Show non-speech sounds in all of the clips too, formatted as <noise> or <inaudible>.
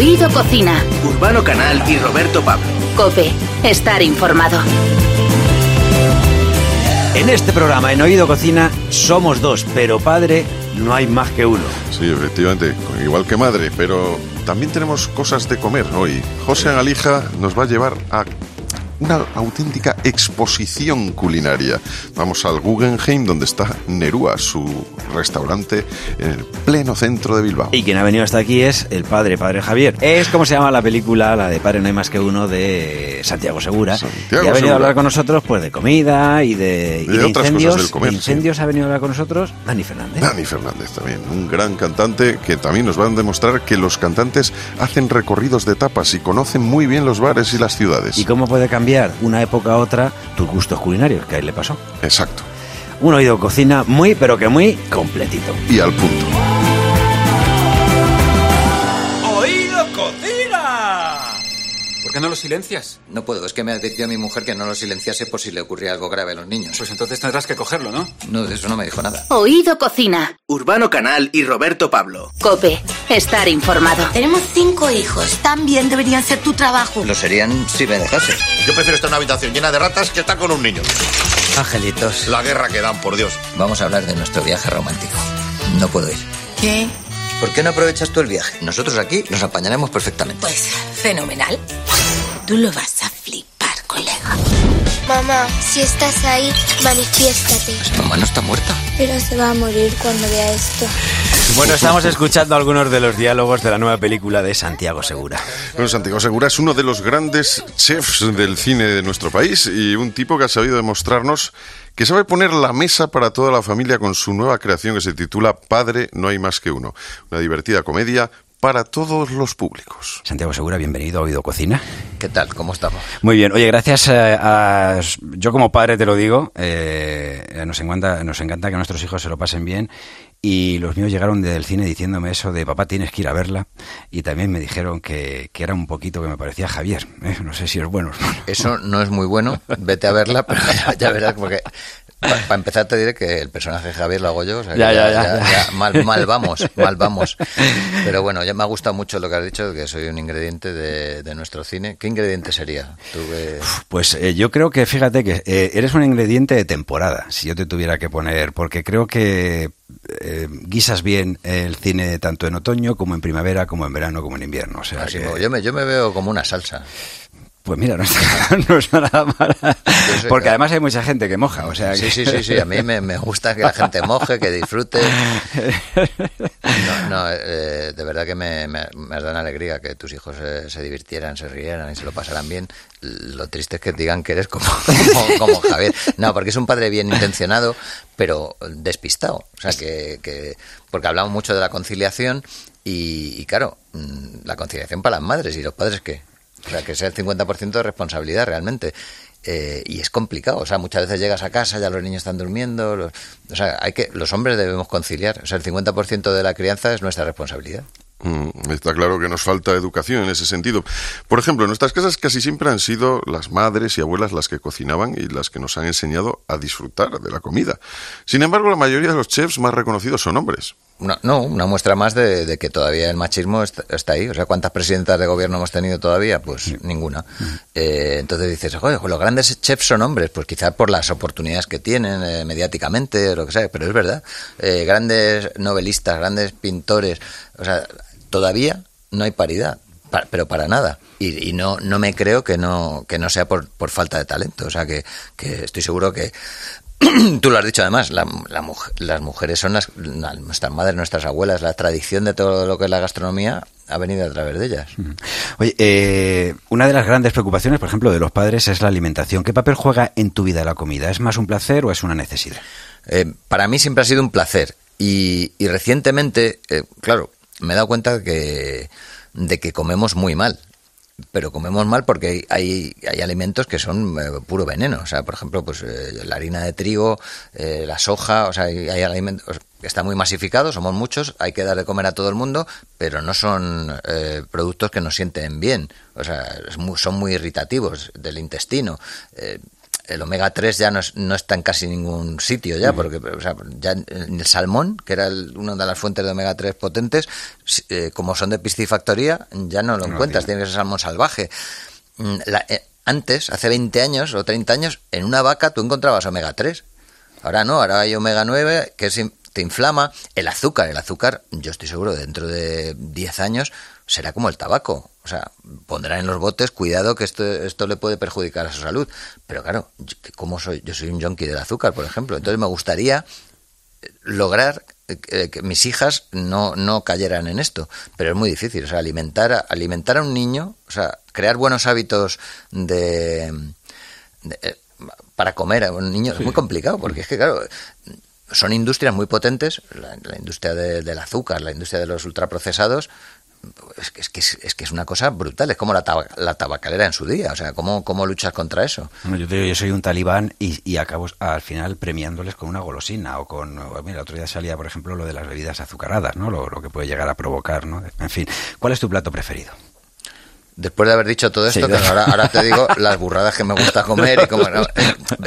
Oído Cocina. Urbano Canal y Roberto Pablo. Cope, estar informado. En este programa, en Oído Cocina, somos dos, pero padre no hay más que uno. Sí, efectivamente, igual que madre, pero también tenemos cosas de comer hoy. José Alija nos va a llevar a una auténtica exposición culinaria. Vamos al Guggenheim, donde está Nerúa, su restaurante en el pleno centro de Bilbao. Y quien ha venido hasta aquí es el padre, padre Javier. Es como se llama la película, la de Padre No hay más que uno, de Santiago Segura. Santiago y ha venido Segura. a hablar con nosotros pues de comida y de, y De de otras cosas incendios. del comer, De incendios ha venido a hablar con nosotros Dani Fernández. Dani Fernández también, un gran cantante que también nos va a demostrar que los cantantes hacen recorridos de tapas y conocen muy bien los bares y las ciudades. ¿Y cómo puede cambiar una época a otra tus gustos culinarios? Que ahí le pasó. Exacto. Un oído cocina muy, pero que muy completito. Y al punto. ¿Por qué no lo silencias? No puedo, es que me advirtió a mi mujer que no lo silenciase por si le ocurría algo grave a los niños. Pues entonces tendrás que cogerlo, ¿no? No, de eso no me dijo nada. Oído Cocina. Urbano Canal y Roberto Pablo. Cope, estar informado. Tenemos cinco hijos. También deberían ser tu trabajo. Lo serían si me dejase. Yo prefiero estar en una habitación llena de ratas que estar con un niño. Angelitos. La guerra que dan, por Dios. Vamos a hablar de nuestro viaje romántico. No puedo ir. ¿Qué? ¿Por qué no aprovechas tú el viaje? Nosotros aquí nos apañaremos perfectamente. Pues fenomenal. Tú lo vas a flipar, colega. Mamá, si estás ahí, manifiéstate. Mamá no está muerta. Pero se va a morir cuando vea esto. Bueno, estamos escuchando algunos de los diálogos de la nueva película de Santiago Segura. Bueno, Santiago Segura es uno de los grandes chefs del cine de nuestro país y un tipo que ha sabido demostrarnos que sabe poner la mesa para toda la familia con su nueva creación que se titula Padre no hay más que uno. Una divertida comedia para todos los públicos. Santiago Segura, bienvenido a Oído Cocina. ¿Qué tal? ¿Cómo estamos? Muy bien, oye, gracias eh, a... Yo como padre te lo digo, eh, nos, encanta, nos encanta que nuestros hijos se lo pasen bien y los míos llegaron del cine diciéndome eso de papá tienes que ir a verla y también me dijeron que, que era un poquito que me parecía Javier. ¿eh? No sé si es bueno. Eso no es muy bueno. Vete a verla, pero ya, ya verás, porque para empezar te diré que el personaje de Javier lo hago yo. o sea Ya, ya, ya, ya. mal, mal vamos, <laughs> mal vamos. Pero bueno, ya me ha gustado mucho lo que has dicho, que soy un ingrediente de, de nuestro cine. ¿Qué ingrediente sería? Tú que- Pues eh, yo creo que, fíjate que eh, eres un ingrediente de temporada, si yo te tuviera que poner, porque creo que eh, guisas bien el cine tanto en otoño como en primavera, como en verano, como en invierno. O sea, así que- como- yo, me, yo me veo como una salsa. Pues mira, no está, <laughs> no está nada mal. sé, Porque además hay mucha gente que moja, o sea Sí, que- sí, sí, sí. A mí me, me gusta que la gente moje, que disfrute. No, no, eh, de verdad que me, me, me has dado una alegría que tus hijos se divirtieran, se rieran y se lo pasaran bien. Lo triste es que digan que eres como, como, como Javier. No, porque es un padre bien intencionado, pero despistado. O sea, que, que porque hablamos mucho de la conciliación y, y claro, mm, la conciliación para las madres y los padres qué. O sea, que sea el 50% de responsabilidad realmente. Eh, y es complicado, o sea, muchas veces llegas a casa, ya los niños están durmiendo, los- o sea, hay que, los hombres debemos conciliar, o sea, el 50% de la crianza es nuestra responsabilidad. Mm, Está claro que nos falta educación en ese sentido. Por ejemplo, en nuestras casas casi siempre han sido las madres y abuelas las que cocinaban y las que nos han enseñado a disfrutar de la comida. Sin embargo, la mayoría de los chefs más reconocidos son hombres. No, no, una muestra más de, de que todavía el machismo está, está ahí. O sea, ¿cuántas presidentas de gobierno hemos tenido todavía? Pues ninguna. Eh, entonces dices, joder, pues los grandes chefs son hombres, pues quizás por las oportunidades que tienen eh, mediáticamente, o lo que sea, pero es verdad. Eh, grandes novelistas, grandes pintores, o sea, todavía no hay paridad. pa- pero para nada. Y, y no, no me creo que no, que no sea por, por falta de talento. O sea, que, que estoy seguro que, Tú lo has dicho además, la, las mujeres son las, la- nuestras madres, nuestras abuelas, la tradición de todo lo que es la gastronomía ha venido a través de ellas. Oye, eh, una de las grandes preocupaciones, por ejemplo, de los padres es la alimentación. ¿Qué papel juega en tu vida la comida? ¿Es más un placer o es una necesidad? Eh, para mí siempre ha sido un placer y, y recientemente, eh, claro, me he dado cuenta que, de que comemos muy mal. Pero comemos mal porque hay, hay alimentos que son eh, puro veneno. O sea, por ejemplo, pues eh, la harina de trigo, eh, la soja, o sea, hay, alimentos que están muy masificados, somos muchos, hay que dar de comer a todo el mundo, pero no son productos que nos sienten bien. O sea, es mu- son muy irritativos del intestino. El omega 3 ya no, es- no está en casi ningún sitio ya, porque o sea, ya en el salmón, que era el- una de las fuentes de omega 3 potentes, eh, como son de piscifactoría, ya no lo No, encuentras, tiene. tiene que ser salmón salvaje. Mm, la- eh, antes, hace 20 años o 30 años, en una vaca tú encontrabas omega 3. Ahora no, ahora hay omega 9 que es te inflama. El azúcar, el azúcar, yo estoy seguro, dentro de 10 años será como el tabaco. O sea, pondrán en los botes, cuidado que esto, esto le puede perjudicar a su salud. Pero claro, ¿cómo soy? Yo soy un junkie del azúcar, por ejemplo. Entonces me gustaría lograr eh, que, que mis hijas no, no cayeran en esto. Pero es muy difícil. O sea, alimentar a, alimentar a un niño, o sea, crear buenos hábitos de, de- eh, para comer a un niño es muy complicado, porque es que, claro, son industrias muy potentes, la, la industria de- del azúcar, la industria de los ultraprocesados, es que es, que es, es que es una cosa brutal, es como la, taba- la tabacalera en su día, o sea, ¿cómo, cómo luchas contra eso? Bueno, yo te digo, yo soy un talibán y, y acabo al final premiándoles con una golosina o con... Mira, el otro día salía, por ejemplo, lo de las bebidas azucaradas, ¿no? Lo, lo que puede llegar a provocar, ¿no? En fin, ¿cuál es tu plato preferido? Después de haber dicho todo esto, ahora, ahora te digo <laughs> las burradas que me gusta comer y no.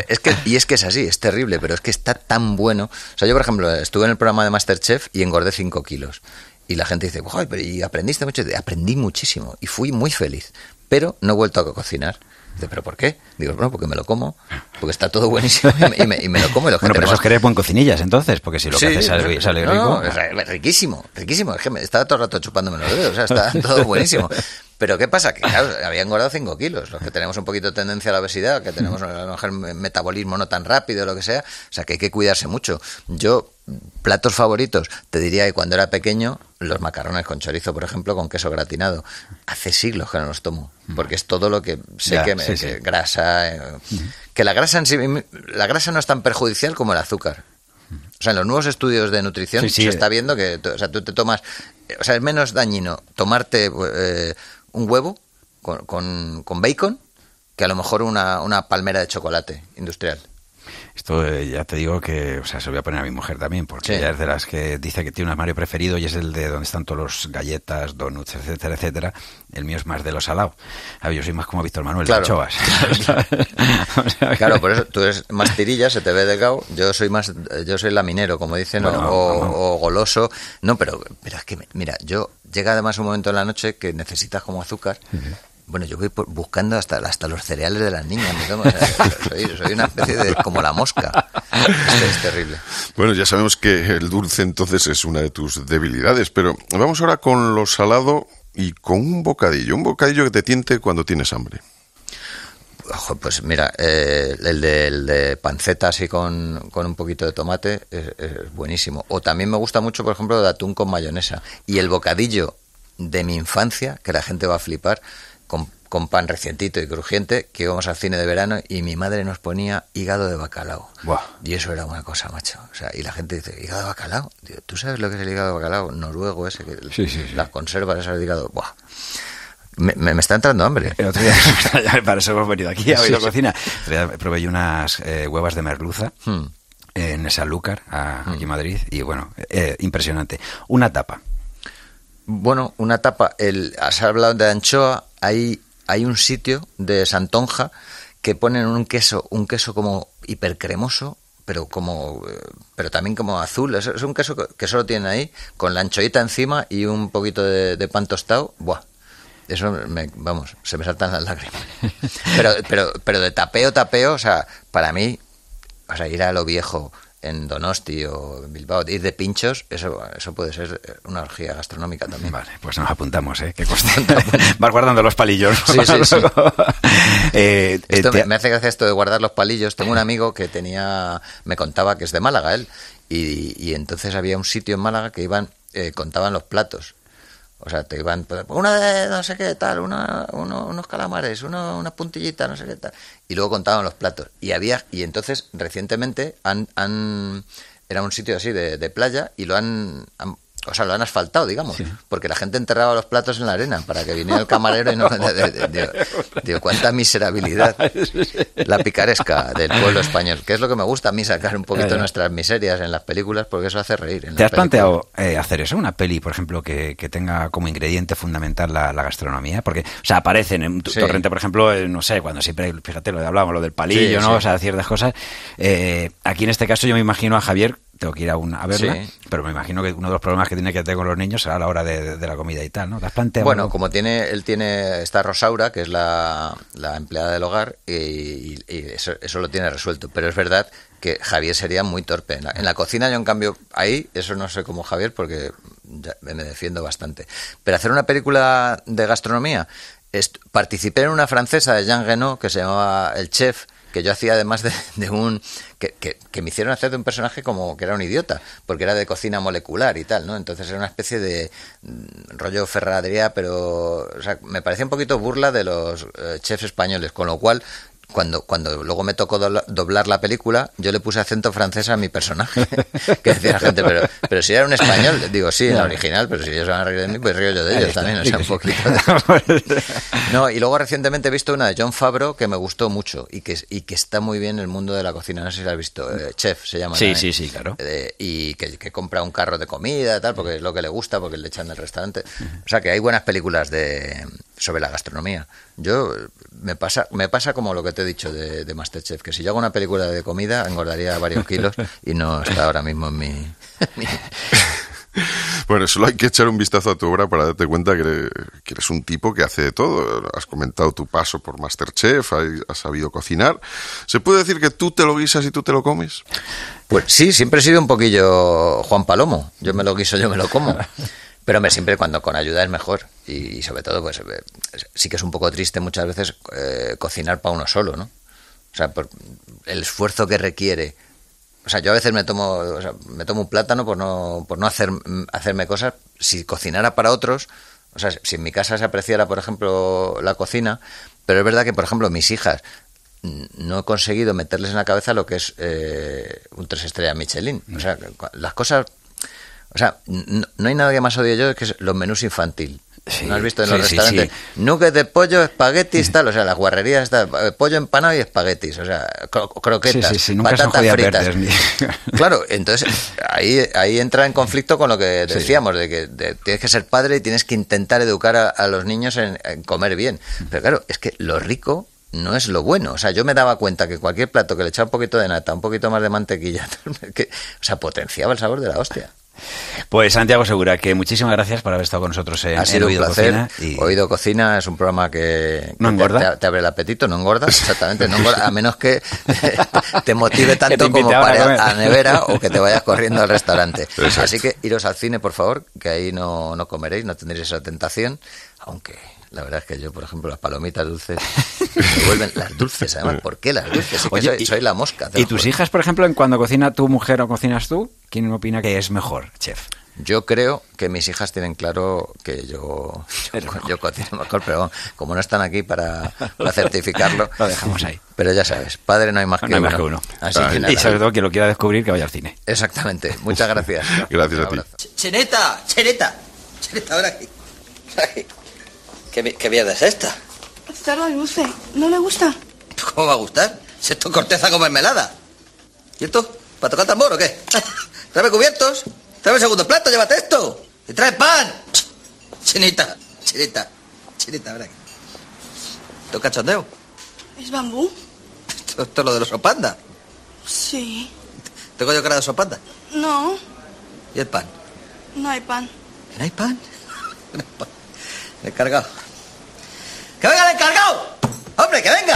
Es que, y es que es así, es terrible, pero es que está tan bueno. O sea, yo, por ejemplo, estuve en el programa de Masterchef y engordé 5 kilos. Y la gente dice, "Joder, pero ¿y aprendiste mucho? Y Aprendí muchísimo y fui muy feliz. Pero no he vuelto a cocinar. Dice, ¿pero por qué? Digo, bueno, porque me lo como, porque está todo buenísimo y me, y me- y me lo como. Y la <laughs> Bueno, pero eso es que eres buen cocinillas, entonces, porque si lo que Sí, haces sale, sale rico... no, riquísimo, riquísimo. Es que me estaba todo el rato chupándome los dedos, o sea, está todo buenísimo. <laughs> Pero ¿qué pasa? Que claro, había engordado 5 kilos. Los que tenemos un poquito de tendencia a la obesidad, que tenemos a lo mejor metabolismo no tan rápido, lo que sea, o sea, que hay que cuidarse mucho. Yo, platos favoritos, te diría que cuando era pequeño, los macarrones con chorizo, por ejemplo, con queso gratinado. Hace siglos que no los tomo, porque es todo lo que sé Ya, que, me, sí, sí. que grasa. eh, Que la grasa en sí, la grasa no es tan perjudicial como el azúcar. O sea, en los nuevos estudios de nutrición Sí, se está viendo que o sea, tú te tomas, eh, o sea, es menos dañino tomarte eh, un huevo con, con, con bacon que a lo mejor una, una palmera de chocolate industrial. Esto eh, ya te digo que, o sea, se lo voy a poner a mi mujer también, porque Sí. ella es de las que dice que tiene un armario preferido y es el de donde están todos los galletas, donuts, etcétera, etcétera. El mío es más de los salados. Yo soy más como Víctor Manuel, Claro. de anchoas. O sea que- Claro, por eso tú eres más tirilla, se te ve delgado. Yo soy más, yo soy laminero, como dicen, o- Bueno, o, vamos. o goloso. No, pero, pero es que, mira, yo llega además un momento en la noche que necesitas como azúcar. Bueno, yo voy buscando hasta, hasta los cereales de las niñas. o sea, <laughs> soy, soy una especie de como la mosca. Es, terrible. Bueno, ya sabemos que el dulce entonces es una de tus debilidades, pero vamos ahora con lo salado y con un bocadillo, un bocadillo que te tiente cuando tienes hambre. Ojo, pues mira, eh, el, de, el de panceta así con, con un poquito de tomate es, es buenísimo. O también me gusta mucho, por ejemplo, de atún con mayonesa. Y el bocadillo de mi infancia, que la gente va a flipar, con, pan recientito y crujiente, que íbamos al cine de verano y mi madre nos ponía hígado de bacalao. Buah. Y eso era una cosa, macho. O sea, y la gente dice, ¿hígado de bacalao? Digo, ¿tú sabes lo que es el hígado de bacalao? Noruego ese, que Sí, sí, sí. las conservas esas de hígado. Buah. Me, me- me está entrando hambre. El otro día, <laughs> para eso hemos venido aquí a Sí, oír la sí. cocina. Probé yo unas eh, huevas de merluza Hmm. en Sanlúcar, a- aquí en Madrid, y bueno, eh, impresionante. Una tapa. Bueno, una tapa. El, has hablado de anchoa. Hay, hay un sitio de Santonja que ponen un queso, un queso como hipercremoso, pero como, eh, pero también como azul. Es, un queso que, solo tienen ahí, con la anchoita encima y un poquito de, de pan tostado. Buah. Eso, me, vamos, se me saltan las lágrimas. <laughs> Pero, pero, pero de tapeo, tapeo, o sea, para mí, o sea, ir a lo viejo en Donosti o en Bilbao, ir de pinchos, eso, eso puede ser una orgía gastronómica también. Vale, pues nos apuntamos, ¿eh? Que. <laughs> Vas guardando los palillos. Sí, sí, sí. <laughs> Eh, eh, Esto te- me hace gracia esto de guardar los palillos. Tengo un amigo que tenía, me contaba que es de Málaga él, y, y entonces había un sitio en Málaga que iban, eh, contaban los platos. O sea, te iban, pues, una de no sé qué tal, una, uno- unos calamares, uno, una puntillita, no sé qué tal. Y luego contaban los platos. Y había, y entonces recientemente han, han era un sitio así de, de playa y lo han- o sea, lo han asfaltado, digamos, porque la gente enterraba los platos en la arena para que viniera el camarero y no... Digo, cuánta miserabilidad. <laughs> La picaresca del pueblo español, que es lo que me gusta a mí sacar un poquito nuestras miserias en las películas, porque eso hace reír. en ¿Te has planteado eh, hacer eso? Una peli, por ejemplo, que, que tenga como ingrediente fundamental la, la gastronomía. Porque, o sea, aparecen en tu- Sí. Torrente, por ejemplo, eh, no sé, cuando siempre, fíjate, lo de hablábamos, lo del palillo, Sí, ¿no? O sea, ciertas cosas. Eh, aquí en este caso yo me imagino a Javier, tengo que ir a, una, a verla, Sí. pero me imagino que uno de los problemas que tiene que tener con los niños será a la hora de, de la comida y tal, ¿no? ¿Te has planteado? Bueno, como tiene, él tiene, está Rosaura, que es la, la empleada del hogar, y, y- y eso, eso lo tiene resuelto. Pero es verdad que Javier sería muy torpe. En la, en la cocina yo, en cambio, ahí, eso no sé cómo Javier, porque ya me defiendo bastante. Pero hacer una película de gastronomía, participé en una francesa de Jean Reno que se llamaba El Chef, que yo hacía además de, un... Que, que- me hicieron hacer de un personaje como que era un idiota, porque era de cocina molecular y tal, ¿no? Entonces era una especie de mm, rollo ferradería, pero o sea, me parecía un poquito burla de los eh, chefs españoles, con lo cual... Cuando, cuando luego me tocó dobla- doblar la película, yo le puse acento francés a mi personaje. <laughs> que decía la gente, pero, pero si era un español, digo, sí, en la original, pero si ellos van a reír de mí, pues río yo de ellos está. también, o sea, un poquito. <laughs> No, y luego recientemente he visto una de John Favreau que me gustó mucho y que, y que está muy bien en el mundo de la cocina. No sé si la has visto. eh, Chef se llama. Sí, también. sí, sí, claro. Eh, y que, que compra un carro de comida, tal, porque es lo que le gusta, porque le echan del restaurante. O sea, que hay buenas películas de sobre la gastronomía. Yo me pasa me pasa como lo que te he dicho de, de Masterchef, que si yo hago una película de comida engordaría varios kilos y no está ahora mismo en mi, <laughs> Bueno, solo hay que echar un vistazo a tu obra para darte cuenta que eres, que eres un tipo que hace de todo. Has comentado tu paso por Masterchef, has sabido cocinar. ¿Se puede decir que tú te lo guisas y tú te lo comes? Pues sí, siempre he sido un poquillo Juan Palomo. Yo me lo guiso, yo me lo como. Pero hombre, siempre cuando con ayuda es mejor. Y, y sobre todo, pues eh, sí que es un poco triste muchas veces eh, cocinar para uno solo, ¿no? O sea, por el esfuerzo que requiere. O sea, yo a veces me tomo, o sea, me tomo un plátano por no, por no hacer, hacerme cosas. Si cocinara para otros, o sea, si en mi casa se apreciara, por ejemplo, la cocina, pero es verdad que, por ejemplo, mis hijas mm, no he conseguido meterles en la cabeza lo que es eh, un tres estrellas Michelin. O sea, cu- las cosas... O sea, no, no hay nada que más odio yo que es los menús infantil. Sí, ¿No has visto en sí, los restaurantes? sí. Nuggets de pollo, espaguetis, <laughs> tal, o sea, las guarrerías, tal, eh, pollo empanado y espaguetis, o sea, cro- croquetas, Sí, sí, sí, nunca son patatas fritas. verdes, <laughs> Claro, entonces ahí, ahí entra en conflicto con lo que decíamos, de que de- tienes que ser padre y tienes que intentar educar a, a los niños en, en comer bien. Pero claro, es que lo rico no es lo bueno. O sea, yo me daba cuenta que cualquier plato que le echaba un poquito de nata, un poquito más de mantequilla, <laughs> que, o sea, potenciaba el sabor de la hostia. Pues Santiago Segura, que muchísimas gracias por haber estado con nosotros en, Ha en sido un Oído placer. Cocina. Y... Oído Cocina es un programa que, ¿No engorda? Te, te abre el apetito, no engorda, exactamente, no engorda, a menos que <laughs> te motive tanto te como a para comer. a nevera o que te vayas corriendo al restaurante. <laughs> Así que iros al cine, por favor, que ahí no, no comeréis, no tendréis esa tentación, aunque la verdad es que yo, por ejemplo, las palomitas dulces me vuelven las dulces, además, ¿por qué las dulces? Que soy, y- soy la mosca. ¿Y tus hijas, por ejemplo, en cuando cocina tu mujer o cocinas tú? ¿Quién opina que es mejor, chef? Yo creo que mis hijas tienen claro que yo, yo, yo cocino mejor, pero bueno, como no están aquí para, para certificarlo, <laughs> Lo dejamos ahí. Pero ya sabes, padre no hay más que No hay uno. más que uno. Así que y sobre todo quien lo quiera descubrir, que vaya al cine. Exactamente. Muchas gracias. <laughs> Gracias Un a ti. Cheneta, Cheneta. Cheneta, ahora aquí. Aquí. ¿Qué, qué mierda es esta? Está dulce. ¿No le gusta? ¿Cómo va a gustar? Si esto es corteza con mermelada. ¿Y esto? ¿Para tocar tambor o qué? <laughs> Tráeme cubiertos. Tráeme el segundo plato, llévate esto. Y trae pan. <tsk> Chenita, chenita, chenita, ahora aquí. ¿Esto es cachondeo? ¿Es bambú? Esto, esto es lo de los sopanda. Sí. ¿Tengo yo cara de sopanda? No, ¿Y el pan? no hay pan. ¿No hay pan? <laughs> No hay pan. El encargado. ¡Que venga el encargado! ¡Hombre, que venga!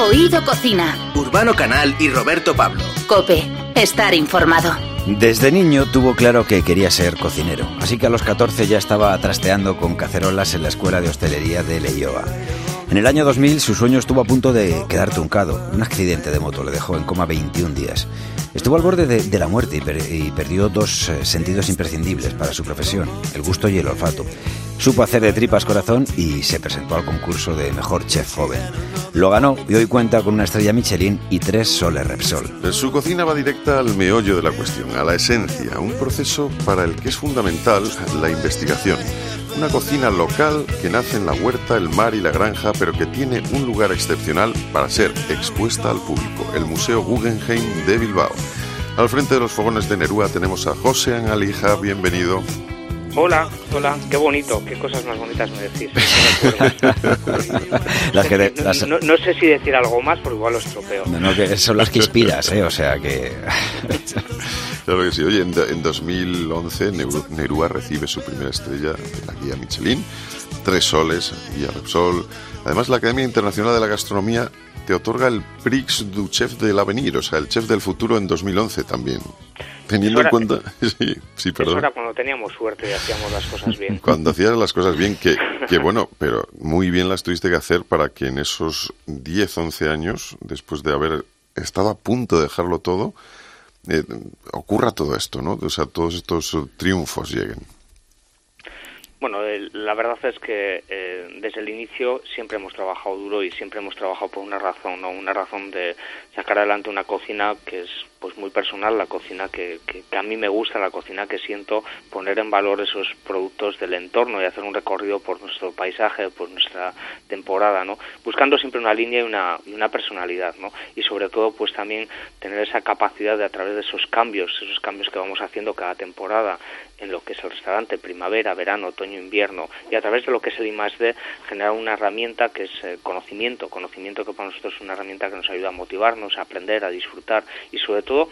Oído Cocina. Urbano Canal y Roberto Pablo. Cope. Estar informado. Desde niño tuvo claro que quería ser cocinero, así que a los 14 ya estaba trasteando con cacerolas en la escuela de hostelería de Leioa. En el año 2000 su sueño estuvo a punto de quedar truncado. Un accidente de moto le dejó en coma 21 días. Estuvo al borde de, la muerte y perdió dos eh, sentidos imprescindibles para su profesión, el gusto y el olfato. Supo hacer de tripas corazón y se presentó al concurso de mejor chef joven. Lo ganó y hoy cuenta con una estrella Michelin y tres soles Repsol. Su cocina va directa al meollo de la cuestión, a la esencia, un proceso para el que es fundamental la investigación. Una cocina local que nace en la huerta, el mar y la granja, pero que tiene un lugar excepcional para ser expuesta al público, el Museo Guggenheim de Bilbao. Al frente de los fogones de Nerúa tenemos a José Alija, bienvenido. Hola, hola, qué bonito, qué cosas más bonitas me decís. las que te- No, las- no- no sé si decir algo más, porque igual lo estropeo. No, no, que son las que inspiras, ¿eh? O sea que... <laughs> Claro que sí. Oye, en, en 2011 Neru- Nerúa recibe su primera estrella de la guía Michelin, tres soles, guía Repsol. Además, la Academia Internacional de la Gastronomía te otorga el Prix du Chef de l'Avenir, o sea, el chef del futuro en 2011 también. Teniendo Eso en cuenta... <laughs> <laughs> Sí, sí, Eso perdón. era cuando teníamos suerte y hacíamos las cosas bien. <laughs> Cuando hacías las cosas bien, que, que bueno, pero muy bien las tuviste que hacer para que en esos 10, 11 años, después de haber estado a punto de dejarlo todo, eh, ocurra todo esto, ¿no? O sea, todos estos eh, triunfos lleguen. Bueno, la verdad es que eh, desde el inicio siempre hemos trabajado duro y siempre hemos trabajado por una razón, ¿no? Una razón de sacar adelante una cocina que es pues muy personal, la cocina que, que, a mí me gusta, la cocina que siento, poner en valor esos productos del entorno y hacer un recorrido por nuestro paisaje, por nuestra temporada, ¿no? Buscando siempre una línea y una, y una personalidad, ¿no? Y sobre todo, pues también tener esa capacidad de a través de esos cambios, esos cambios que vamos haciendo cada temporada en lo que es el restaurante, primavera, verano, otoño, invierno, y a través de lo que es el I+D, generar una herramienta que es eh, conocimiento, conocimiento que para nosotros es una herramienta que nos ayuda a motivarnos, a aprender, a disfrutar y sobre todo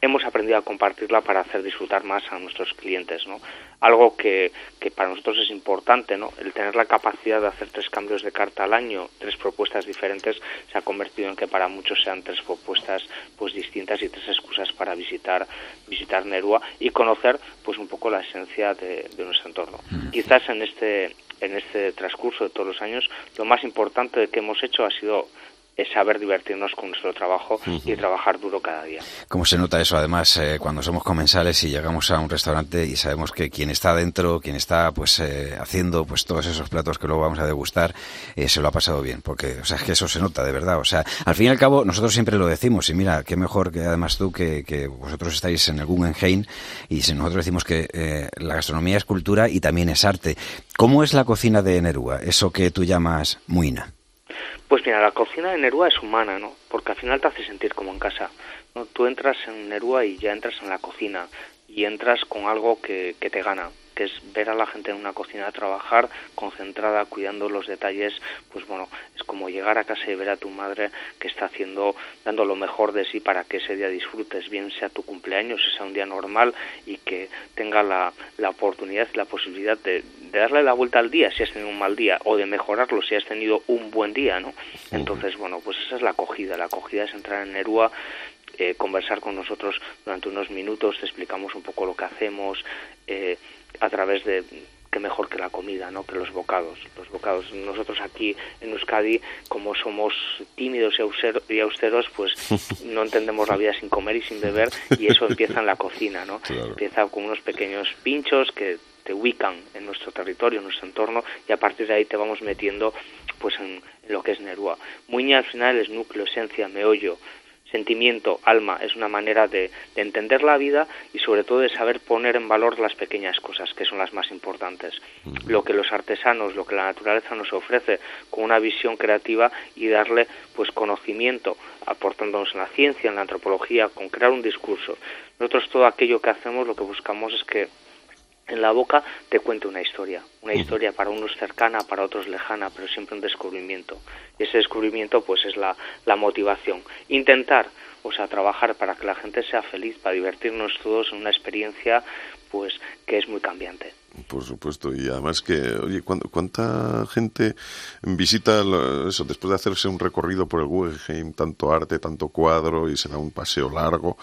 hemos aprendido a compartirla para hacer disfrutar más a nuestros clientes, ¿no? Algo que, que para nosotros es importante, ¿no? El tener la capacidad de hacer tres cambios de carta al año, tres propuestas diferentes, se ha convertido en que para muchos sean tres propuestas pues distintas y tres excusas para visitar visitar Nerúa y conocer pues un poco la esencia de, de nuestro entorno. Quizás en este en este transcurso de todos los años lo más importante que hemos hecho ha sido es saber divertirnos con nuestro trabajo y trabajar duro cada día. ¿Cómo se nota eso? Además, eh, cuando somos comensales y llegamos a un restaurante y sabemos que quien está dentro, quien está pues eh, haciendo pues todos esos platos que luego vamos a degustar, eh, se lo ha pasado bien, porque o sea es que eso se nota de verdad. O sea, al fin y al cabo nosotros siempre lo decimos y mira qué mejor que además tú que, que vosotros estáis en el Guggenheim y si nosotros decimos que eh, la gastronomía es cultura y también es arte. ¿Cómo es la cocina de Nerúa? Eso que tú llamas muina. Pues mira, la cocina de Nerúa es humana, ¿no? Porque al final te hace sentir como en casa. ¿no? Tú entras en Nerúa y ya entras en la cocina y entras con algo que, que te gana, que es ver a la gente en una cocina trabajar concentrada, cuidando los detalles, pues bueno, es como llegar a casa y ver a tu madre que está haciendo, dando lo mejor de sí para que ese día disfrutes, bien sea tu cumpleaños, sea un día normal y que tenga la, la oportunidad y la posibilidad de, de darle la vuelta al día si has tenido un mal día o de mejorarlo si has tenido un buen día, ¿no? Entonces, bueno, pues esa es la acogida, la acogida es entrar en Nerúa eh, conversar con nosotros durante unos minutos, te explicamos un poco lo que hacemos eh, a través de que mejor que la comida, ¿no? Que los bocados. Los bocados. Nosotros aquí en Euskadi, como somos tímidos y austeros, pues <laughs> no entendemos la vida sin comer y sin beber y eso empieza en la cocina, ¿no? <laughs> Empieza con unos pequeños pinchos que te ubican en nuestro territorio, en nuestro entorno y a partir de ahí te vamos metiendo pues en, en lo que es Nerúa. Muña al final es núcleo, esencia, meollo, sentimiento, alma, es una manera de, de, entender la vida y sobre todo de saber poner en valor las pequeñas cosas, que son las más importantes. Lo que los artesanos, lo que la naturaleza nos ofrece con una visión creativa y darle pues conocimiento, aportándonos en la ciencia, en la antropología, con crear un discurso. Nosotros todo aquello que hacemos lo que buscamos es que en la boca te cuente una historia, una historia para unos cercana, para otros lejana, pero siempre un descubrimiento. Y ese descubrimiento pues es la, la motivación. Intentar, o sea, trabajar para que la gente sea feliz, para divertirnos todos en una experiencia pues que es muy cambiante. Por supuesto, y además que, oye, ¿cuánta gente visita eso después de hacerse un recorrido por el Guggenheim, tanto arte, tanto cuadro, y se da un paseo largo?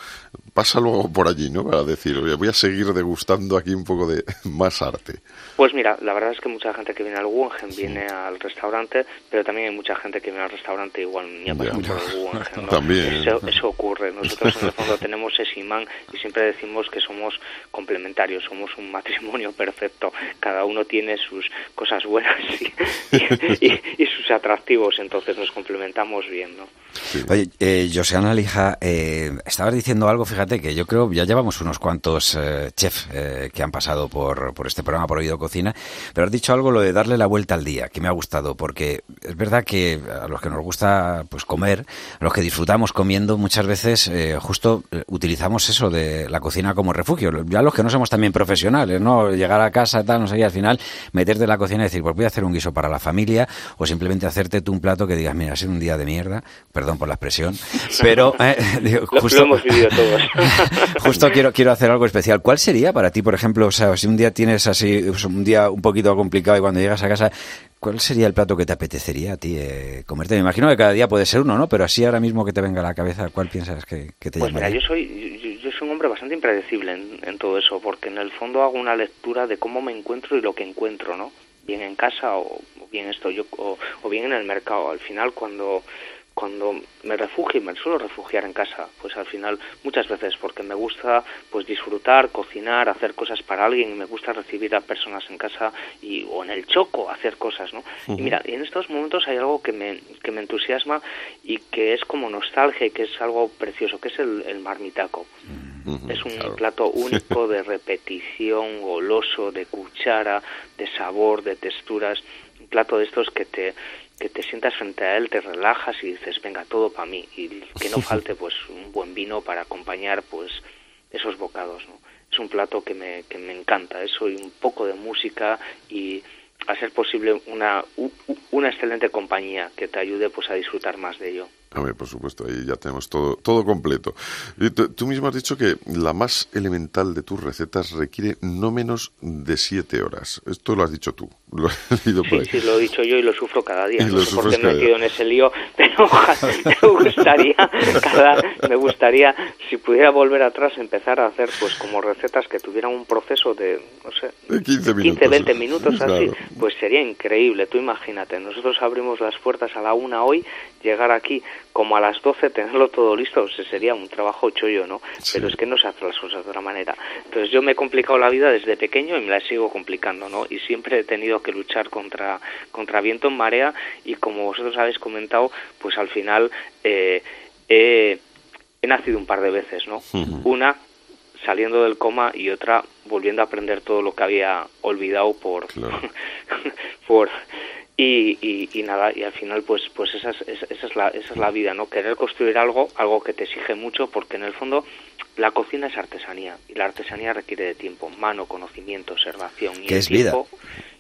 Pasa luego por allí, ¿no? Para decir, oye, voy a seguir degustando aquí un poco de <laughs> más arte. Pues mira, la verdad es que mucha gente que viene al Guggenheim viene al restaurante, pero también hay mucha gente que viene al restaurante igual ni ha pasado por el <laughs> Guggenheim. ¿no? También. Eso, eso ocurre. Nosotros en el fondo <laughs> tenemos ese imán y siempre decimos que somos complementarios, somos un matrimonio perfecto Cada uno tiene sus cosas buenas y, y- y sus atractivos, entonces nos complementamos bien, ¿no? Oye, eh, Lija, eh, estabas diciendo algo, fíjate que yo creo ya llevamos unos cuantos eh, chefs eh, que han pasado por, por este programa, por Oído Cocina, pero has dicho algo lo de darle la vuelta al día, que me ha gustado, porque es verdad que a los que nos gusta pues comer, a los que disfrutamos comiendo, muchas veces eh, justo utilizamos eso de la cocina como refugio. Ya los que no somos también profesionales, ¿no? Llegar a casa, tal, no sé, y al final meterte en la cocina y decir, pues voy a hacer un guiso para la familia, o simplemente hacerte tú un plato que digas, mira, ha sido un día de mierda, perdón por la expresión, <laughs> pero eh, <laughs> digo, Lo- justo, lo hemos vivido todos. <laughs> justo quiero, quiero hacer algo especial. ¿Cuál sería para ti, por ejemplo, o sea, si un día tienes así, pues, un día un poquito complicado y cuando llegas a casa, ¿cuál sería el plato que te apetecería a ti eh, comerte? Me imagino que cada día puede ser uno, ¿no? Pero así ahora mismo que te venga a la cabeza, ¿cuál piensas que, que te Pues mira, llamaría? yo soy, yo, yo soy un hombre bastante impredecible en, en todo eso, porque en el fondo hago una lectura de cómo me encuentro y lo que encuentro, ¿no? Bien en casa o bien esto yo o, o bien en el mercado. Al final cuando cuando me refugio y me suelo refugiar en casa, pues al final muchas veces porque me gusta pues disfrutar, cocinar, hacer cosas para alguien, y me gusta recibir a personas en casa y o en el choco hacer cosas, ¿no? Y mira, en estos momentos hay algo que me que me entusiasma y que es como nostalgia y que es algo precioso, que es el, el marmitaco. Es un plato <laughs> único de repetición, goloso, de cuchara, de sabor, de texturas. Un plato de estos que te que te sientas frente a él, te relajas y dices, venga, todo para mí. Y que no falte pues un buen vino para acompañar pues esos bocados, ¿no? Es un plato que me, que me encanta, eso y un poco de música y a ser posible una, una excelente compañía que te ayude pues a disfrutar más de ello. A ver, por supuesto, ahí ya tenemos todo, todo completo. Tú, mismo has dicho que la más elemental de tus recetas requiere no menos de siete horas. Esto lo has dicho tú, lo <laughs> por Sí, ahí. sí, lo he dicho yo y lo sufro cada día. Y no sé por sufres qué me he metido en ese lío, <laughs> pero me gustaría, cada, me gustaría, si pudiera volver atrás, empezar a hacer pues como recetas que tuvieran un proceso de, no sé, De 15 minutos. 20 minutos así, pues sería increíble. Tú imagínate, nosotros abrimos las puertas a la una hoy, llegar aquí como a las 12, tenerlo todo listo, o sea, sería un trabajo chollo, ¿no? Pero es que no se hacen las cosas de otra manera. Entonces yo me he complicado la vida desde pequeño y me la sigo complicando, ¿no? Y siempre he tenido que luchar contra, contra viento en marea y como vosotros habéis comentado, pues al final eh, he, he nacido un par de veces, ¿no? Una saliendo del coma y otra volviendo a aprender todo lo que había olvidado por <laughs> por y, y, y nada y al final pues pues esa es, esa es la esa es la vida no querer construir algo algo que te exige mucho porque en el fondo la cocina es artesanía y la artesanía requiere de tiempo mano conocimiento observación y Que el es vida.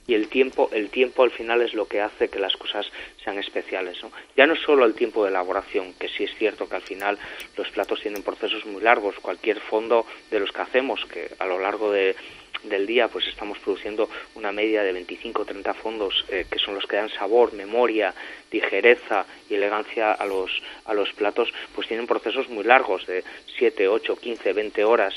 Y el tiempo el tiempo al final es lo que hace que las cosas sean especiales ¿no? ya no solo el tiempo de elaboración que sí es cierto que al final los platos tienen procesos muy largos cualquier fondo de los que hacemos que a lo largo de del día pues estamos produciendo una media de 25 o 30 fondos eh, que son los que dan sabor, memoria, ligereza y elegancia a los a los platos, pues tienen procesos muy largos de 7, 8, 15, 20 horas.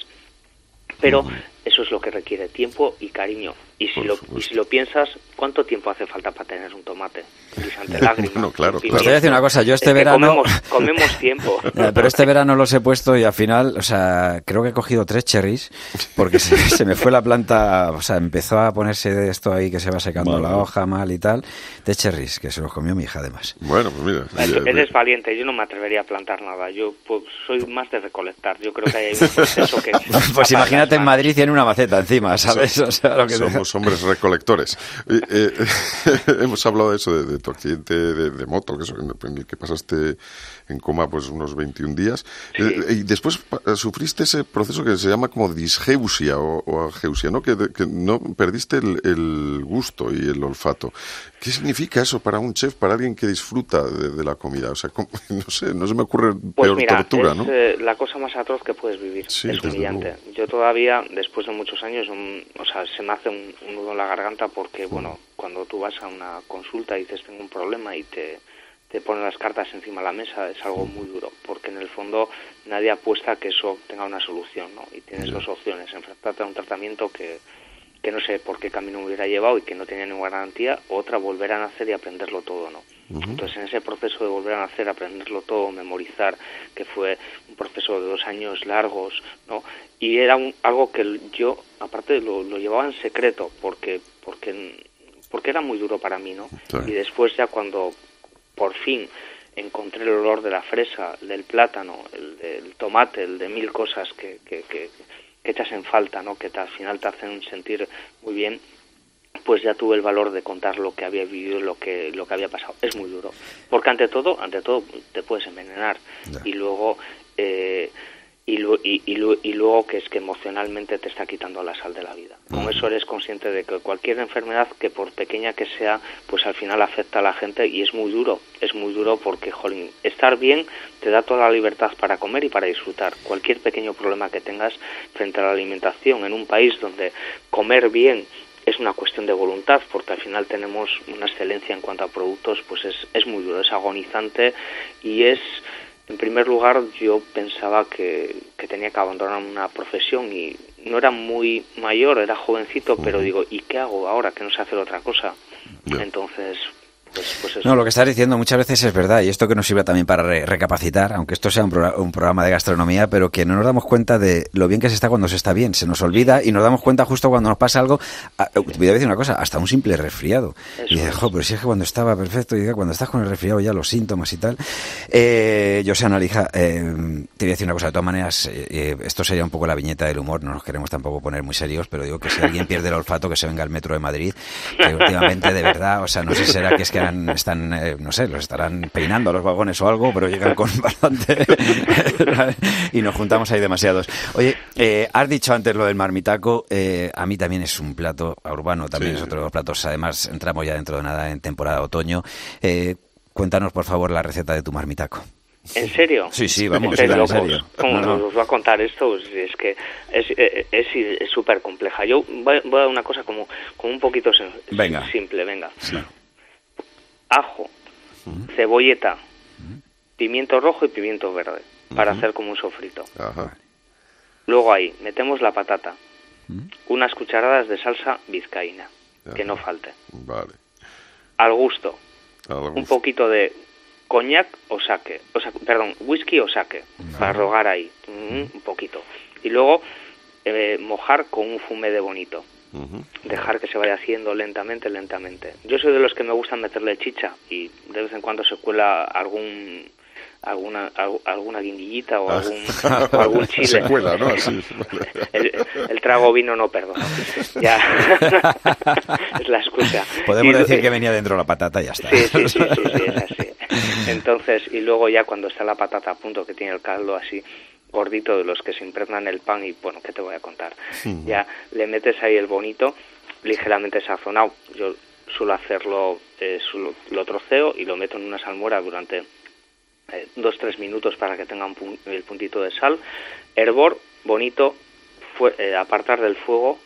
Pero eso es lo que requiere tiempo y cariño. Y si, lo, y si lo piensas, ¿cuánto tiempo hace falta para tener un tomate? <laughs> Lágrimas. Bueno, claro, Pues te voy a decir una cosa, yo este Es verano... Comemos, <laughs> comemos tiempo. Pero este verano los he puesto y al final, o sea, creo que he cogido tres cherries porque se, <laughs> se me fue la planta, o sea, empezó a ponerse de esto ahí que se va secando Vale. la hoja mal y tal, de cherries, que se los comió mi hija además. Bueno, pues mira. Eres ya- eres valiente, yo no me atrevería a plantar nada. Yo pues, soy más de recolectar. Yo creo que hay un proceso que. Pues imagínate en Madrid tiene una maceta encima, ¿sabes? O sea, lo que te- Somos hombres recolectores. Eh, eh, <laughs> hemos hablado de eso, de, de tu accidente de, de moto, que, eso, en el que pasaste en coma pues unos 21 días. Eh, y después sufriste ese proceso que se llama como disgeusia o, o ageusia, ¿no? Que, que no perdiste el, el gusto y el olfato. ¿Qué significa eso para un chef, para alguien que disfruta de, de la comida? O sea, ¿cómo- <laughs> no sé, no se me ocurre Pues peor mira, tortura, es ¿no? eh, la cosa más atroz que puedes vivir. Sí, es humillante. Yo todavía, después de muchos años, un- o sea, se me hace un, un nudo en la garganta porque, bueno, cuando tú vas a una consulta y dices tengo un problema y te, te ponen las cartas encima de la mesa, es algo muy duro, porque en el fondo nadie apuesta a que eso tenga una solución, ¿no? Y tienes dos opciones, enfrentarte a un tratamiento que que no sé por qué camino me hubiera llevado y que no tenía ninguna garantía, otra volver a nacer y aprenderlo todo, ¿no? Entonces, en ese proceso de volver a nacer, aprenderlo todo, memorizar, que fue un proceso de dos años largos, ¿no? Y era un, algo que yo, aparte, lo, lo llevaba en secreto, porque, porque, porque era muy duro para mí, ¿no? Sí. Y después ya cuando por fin encontré el olor de la fresa, del plátano, el del tomate, el de mil cosas que, que, que echas en falta, ¿no? que te- al final te hacen sentir muy bien, pues ya tuve el valor de contar lo que había vivido, lo que lo que había pasado. Es muy duro, porque ante todo, ante todo te puedes envenenar y luego eh, y, y, y y luego que es que emocionalmente te está quitando la sal de la vida. Con eso eres consciente de que cualquier enfermedad, que por pequeña que sea, pues al final afecta a la gente y es muy duro. Es muy duro porque, jolín, estar bien te da toda la libertad para comer y para disfrutar. Cualquier pequeño problema que tengas frente a la alimentación en un país donde comer bien es una cuestión de voluntad, porque al final tenemos una excelencia en cuanto a productos, pues es, es muy duro, es agonizante y es, en primer lugar, yo pensaba que, que tenía que abandonar una profesión y no era muy mayor, era jovencito, pero digo, ¿y qué hago ahora que no sé hacer otra cosa? Entonces, pues, pues eso. No, lo que estás diciendo muchas veces es verdad y esto que nos sirve también para re- recapacitar, aunque esto sea un, progra- un programa de gastronomía, pero que no nos damos cuenta de lo bien que se está cuando se está bien. Se nos olvida y nos damos cuenta justo cuando nos pasa algo. Ah, eh, Te voy a decir una cosa, hasta un simple resfriado. y dices, jo, pero si es que cuando estaba perfecto, y cuando estás con el resfriado ya los síntomas y tal. Eh, yo sé, Analija, eh, te voy a decir una cosa, de todas maneras, eh, eh, esto sería un poco la viñeta del humor, no nos queremos tampoco poner muy serios, pero digo que si alguien pierde el olfato, que se venga al metro de Madrid, que últimamente, de verdad, o sea, no sé si será que es que están, eh, no sé, los estarán peinando a los vagones o algo, pero llegan con <laughs> bastante y nos juntamos ahí demasiados. Oye, eh, has dicho antes lo del marmitaco, eh, a mí también es un plato urbano, también Sí. es otro de los platos, además entramos ya dentro de nada en temporada de otoño. Eh, cuéntanos, por favor, la receta de tu marmitaco. ¿En serio? Sí, sí, vamos, en serio. ¿Cómo No, no. os voy a contar esto? Pues es que es eh, es es súper compleja. Yo voy, voy a dar una cosa como, como un poquito Venga. simple, venga. Ajo, cebolleta, pimiento rojo y pimiento verde para hacer como un sofrito. Ajá. Luego ahí metemos la patata, unas cucharadas de salsa vizcaína, que no falte. Vale. Al gusto, un poquito de coñac o sake, o sea, perdón, whisky o sake, para rogar ahí, mm, un poquito. Y luego eh, mojar con un fume de bonito. Dejar que se vaya haciendo lentamente, lentamente. Yo soy de los que me gusta meterle chicha y de vez en cuando se cuela algún alguna al- alguna guindillita o algún, <laughs> o algún chile. Se cuela, ¿no? Así. <laughs> El, el trago vino no perdona. <laughs> Ya. es la excusa. Podemos Y- decir que venía dentro la patata y ya está. Sí, sí, sí, sí, sí, es así. Entonces, y luego ya cuando está la patata a punto, que tiene el caldo así gordito de los que se impregnan el pan y bueno, ¿qué te voy a contar? Ya le metes ahí el bonito, ligeramente sazonado. Yo suelo hacerlo, eh, suelo- lo troceo y lo meto en una salmuera durante eh, dos, tres minutos para que tenga un pun- el puntito de sal. Hervor, bonito, fue- eh, apartar del fuego,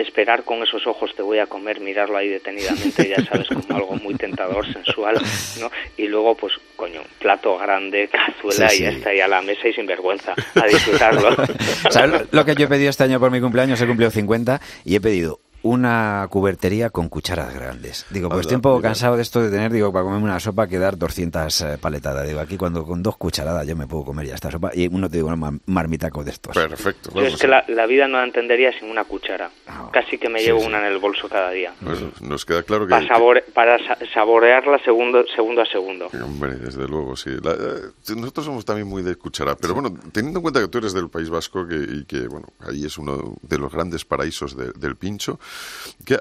esperar con esos ojos te voy a comer, mirarlo ahí detenidamente, ya sabes, como algo muy tentador, sensual, ¿no? Y luego, pues, coño, plato grande, cazuela Sí, y ya sí. está ahí a la mesa y sin vergüenza, a disfrutarlo. <laughs> ¿Sabes lo que yo he pedido este año por mi cumpleaños? He cumplido 50 y he pedido una cubertería con cucharas grandes. Digo, pues estoy un poco mira. cansado de esto de tener, digo, para comerme una sopa que dar 200 eh, paletadas. Digo, aquí cuando con dos cucharadas yo me puedo comer ya esta sopa y uno te digo, un mar- marmitaco de estos. Perfecto. Yo es que la, la vida no la entendería sin una cuchara. Ah, Casi que me sí, llevo sí. una en el bolso cada día. Pues nos queda claro que... Para, sabore- para sa- saborearla segundo, segundo a segundo. Hombre, desde luego, sí. La- eh, nosotros somos también muy de cuchara, pero bueno, teniendo en cuenta que tú eres del País Vasco que, y que, bueno, ahí es uno de los grandes paraísos de- del pincho, ¿qué-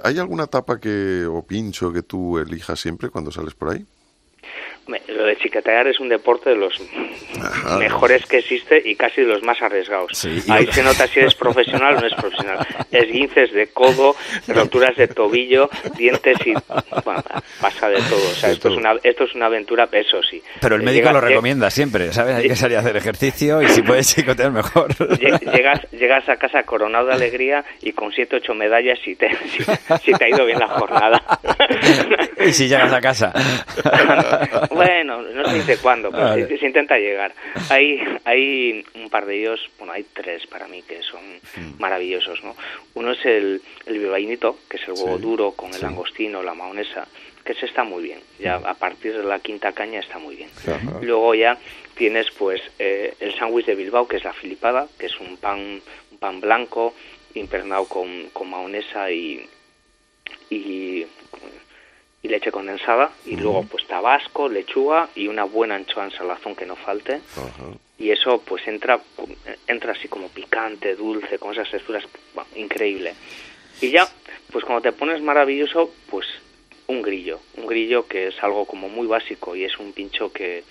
¿hay alguna tapa que o pincho que tú elijas siempre cuando sales por ahí? Lo de chiquetear es un deporte de los Ajá. mejores que existe y casi de los más arriesgados. Sí, Ahí se nota si eres profesional o no es profesional. Esguinces de codo, roturas de tobillo, dientes y... Bueno, pasa de todo. O sea, esto. Es una, esto es una aventura, eso sí. Pero el médico lo recomienda siempre, ¿sabes? Hay que salir a hacer ejercicio y si puedes chicotear mejor. lle- Llegas, llegas a casa coronado de alegría y con siete ocho medallas si te, si, si te ha ido bien la jornada. <laughs> y si llegas a casa. <laughs> Bueno, no se dice <laughs> cuándo, pero Vale. se, se intenta llegar. Hay, hay un par de ellos, bueno, hay tres para mí que son maravillosos, ¿no? Uno es el, el bilbainito, que es el huevo Sí, duro con el sí. langostino, la maonesa, que ese está muy bien. Ya a partir de la quinta caña está muy bien. Ajá. Luego ya tienes pues eh, el sándwich de Bilbao, que es la filipada, que es un pan, un pan blanco impregnado con, con maonesa y, y, y leche condensada. Y luego pues tabasco, lechuga y una buena anchoa en salazón que no falte. Y eso pues entra, entra así como picante, dulce, con esas texturas, bueno, increíble. Y ya, pues cuando te pones maravilloso, pues un grillo, un grillo que es algo como muy básico y es un pincho que,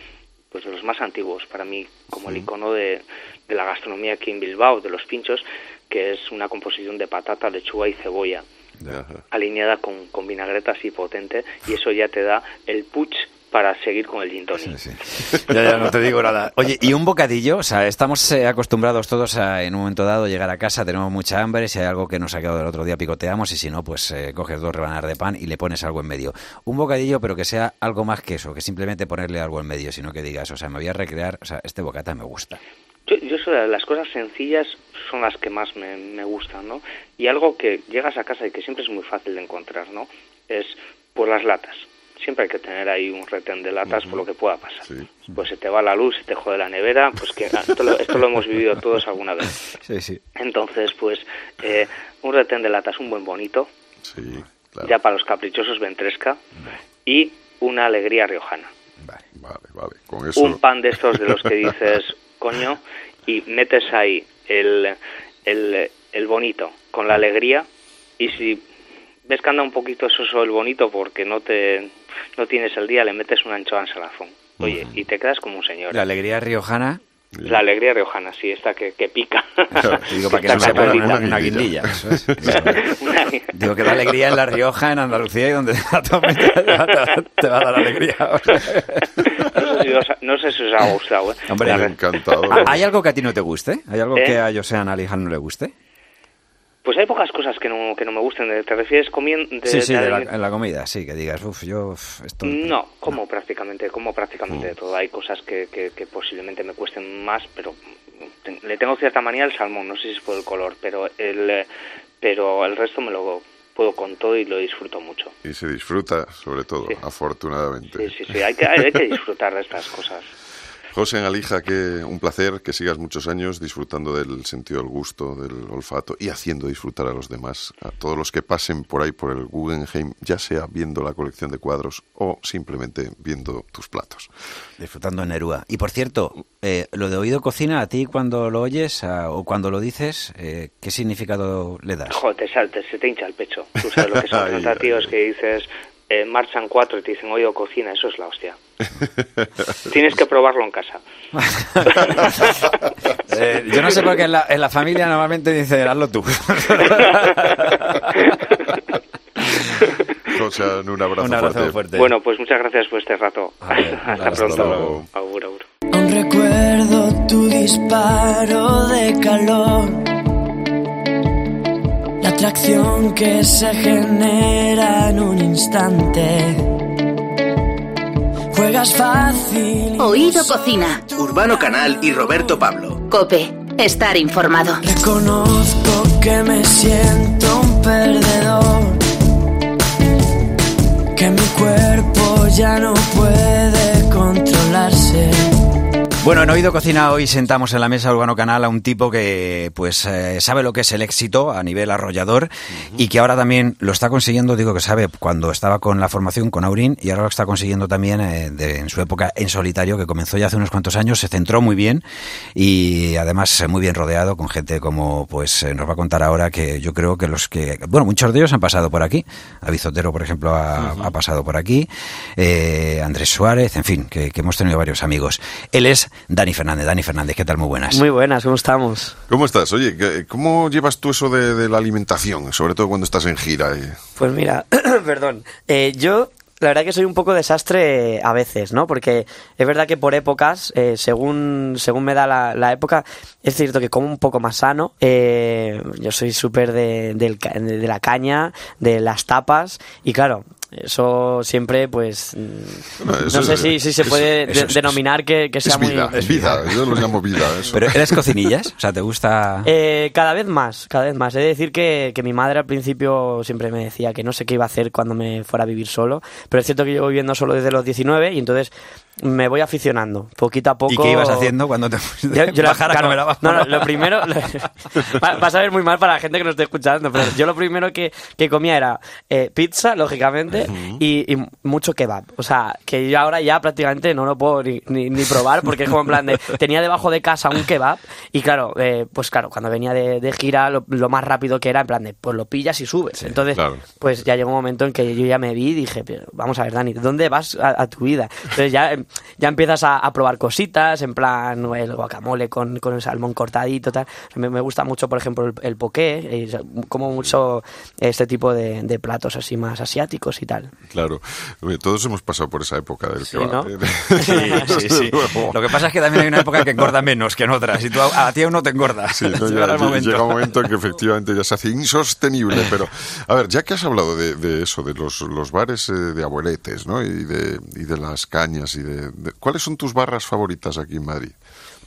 pues de los más antiguos para mí, como el icono de, de la gastronomía aquí en Bilbao, de los pinchos, que es una composición de patata, lechuga y cebolla, Ajá. alineada con, con vinagreta así potente, y eso ya te da el puch para seguir con el gin tonic. Sí, sí. Ya, ya no te digo nada. Oye, ¿y un bocadillo? O sea, estamos eh, acostumbrados todos a, en un momento dado, llegar a casa, tenemos mucha hambre, si hay algo que nos ha quedado del otro día, picoteamos, y si no, pues eh, coges dos rebanadas de pan y le pones algo en medio. Un bocadillo, pero que sea algo más que eso, que simplemente ponerle algo en medio, sino que digas, o sea, me voy a recrear, o sea, este bocata me gusta. Yo, yo soy de las cosas sencillas son las que más me, me gustan, ¿no? Y algo que llegas a casa y que siempre es muy fácil de encontrar, ¿no? Es por las latas. Siempre hay que tener ahí un retén de latas por lo que pueda pasar. Sí. Pues se te va la luz, se te jode la nevera, pues que esto lo, esto lo hemos vivido todos alguna vez. Sí, sí. Entonces, pues eh, un retén de latas, un buen bonito, Sí, claro. ya para los caprichosos ventresca, y una alegría riojana. Vale. Vale, vale. Con eso. un pan de estos de los que dices, <laughs> coño, y metes ahí el, el, el bonito con la alegría y si ves que anda un poquito soso el bonito porque no te no tienes el día, le metes una anchoa en salazón. Oye, y te quedas como un señor. La alegría riojana, La alegría riojana, sí, esta que, que pica. <laughs> digo, para que no calentita. una, una guindilla. eso es. <laughs> Una- Digo que da alegría en La Rioja, en Andalucía y donde <laughs> la te, va- te va a dar alegría. no, sé si os, ha gustado, ¿eh? Hombre, La encantado. ¿Hay algo que a ti no te guste? ¿Hay algo ¿Eh? que a José Analija no le guste? Pues hay pocas cosas que no, que no me gusten. ¿Te refieres comiendo? sí, sí, de la, en la comida, sí, que digas, uff, yo uf, esto... No, como prácticamente, como prácticamente de todo. Hay cosas que, que, que posiblemente me cuesten más, pero le tengo cierta manía al salmón. No sé si es por el color, pero el, pero el resto me lo puedo con todo y lo disfruto mucho. Y se disfruta, sobre todo, Sí. afortunadamente. Sí, sí, sí. Hay que, hay que disfrutar de estas cosas. José Alija, que un placer que sigas muchos años disfrutando del sentido del gusto, del olfato y haciendo disfrutar a los demás, a todos los que pasen por ahí por el Guggenheim, ya sea viendo la colección de cuadros o simplemente viendo tus platos. Disfrutando en Nerúa. Y por cierto, eh, lo de oído cocina, a ti cuando lo oyes a- o cuando lo dices, eh, ¿qué significado le das? Joder, te saltes, se te hincha el pecho. Tú sabes lo que son <laughs> ay, tíos que dices, eh, marchan cuatro y te dicen, oye, cocina, eso es la hostia. <laughs> Tienes que probarlo en casa. <laughs> Eh, yo no sé por qué en la, en la familia normalmente dicen, hazlo tú. <laughs> José, un abrazo, Un abrazo fuerte. fuerte. Bueno, pues muchas gracias por este rato. Ver, Hasta hasta pronto. luego. Agur, agur. Aún recuerdo tu disparo de calor. La atracción que se genera en un instante. Juegas fácil. Oído Cocina. Urbano Canal y Roberto Pablo. Cope. Estar informado. Reconozco que me siento un perdedor. Que mi cuerpo ya no puede controlarse. Bueno, en Oído Cocina hoy sentamos en la mesa Urbano Canal a un tipo que pues eh, sabe lo que es el éxito a nivel arrollador y que ahora también lo está consiguiendo, digo que sabe cuando estaba con la formación con Aurín y ahora lo está consiguiendo también eh, de- en su época en solitario que comenzó ya hace unos cuantos años, se centró muy bien y además eh, muy bien rodeado con gente como pues eh, nos va a contar ahora que yo creo que los que, bueno, muchos de ellos han pasado por aquí, Avizotero por ejemplo ha, ha pasado por aquí, eh, Andrés Suárez, en fin, que, que hemos tenido varios amigos. Él es Dani Fernández. Dani Fernández, ¿qué tal? Muy buenas. Muy buenas, ¿cómo estamos? ¿Cómo estás? Oye, ¿qué- ¿cómo llevas tú eso de, de la alimentación? Sobre todo cuando estás en gira. eh? Pues mira, <clears throat> perdón, eh, yo la verdad que soy un poco desastre a veces, ¿no? Porque es verdad que por épocas, eh, según, según me da la, la época, es cierto que como un poco más sano. eh, yo soy súper de, ca- de la caña, de las tapas, y claro, eso siempre, pues. mm, Bueno, eso no sé es- si, si se eso- puede eso de- es- denominar que, que sea Es vida, muy. es vida. Yo lo llamo vida. Eso. <laughs> ¿Pero eres cocinillas? O sea, ¿te gusta...? <laughs> Eh, cada vez más, cada vez más. He de decir que, que mi madre al principio siempre me decía que no sé qué iba a hacer cuando me fuera a vivir solo, pero es cierto que llevo viviendo solo desde los 19 y entonces me voy aficionando, poquito a poco. ¿Y qué ibas haciendo cuando te Yo- yo <laughs> bajar a claro, comer abajo? no, no, lo primero <laughs> va, va a saber muy mal para la gente que nos esté escuchando, pero yo lo primero que, que comía era eh, pizza, lógicamente, y, y mucho kebab. O sea, que yo ahora ya prácticamente no lo puedo ni, ni- ni probar porque es como en plan de <laughs> tenía debajo de casa un kebab y claro, eh, pues claro, cuando venía de, de gira lo, lo más rápido que era en plan de pues lo pillas y subes. Entonces, claro. pues ya llegó un momento en que yo ya me vi y dije, pero vamos a ver, Dani, ¿dónde vas a, a tu vida? Entonces ya, em, ya empiezas a, a probar cositas, en plan el guacamole con, con el salmón cortadito, tal. Me, me gusta mucho, por ejemplo, el, el poké, eh, como mucho este tipo de, de platos así más asiáticos y tal. Claro. Todos hemos pasado por esa época del Sí, kebab. ¿no? <laughs> <laughs> Sí, sí, sí. <laughs> Lo que pasa es que también hay una época que engorda menos que en otras. Y tú a, a ti aún no te engorda. Sí, no, ya- momento. llega un momento en que efectivamente ya se hace insostenible. Pero, a ver, ya que has hablado de, de eso, de los, los bares eh, de abueletes, ¿no? Y de, y de las cañas y de, ¿Cuáles son tus barras favoritas aquí en Madrid?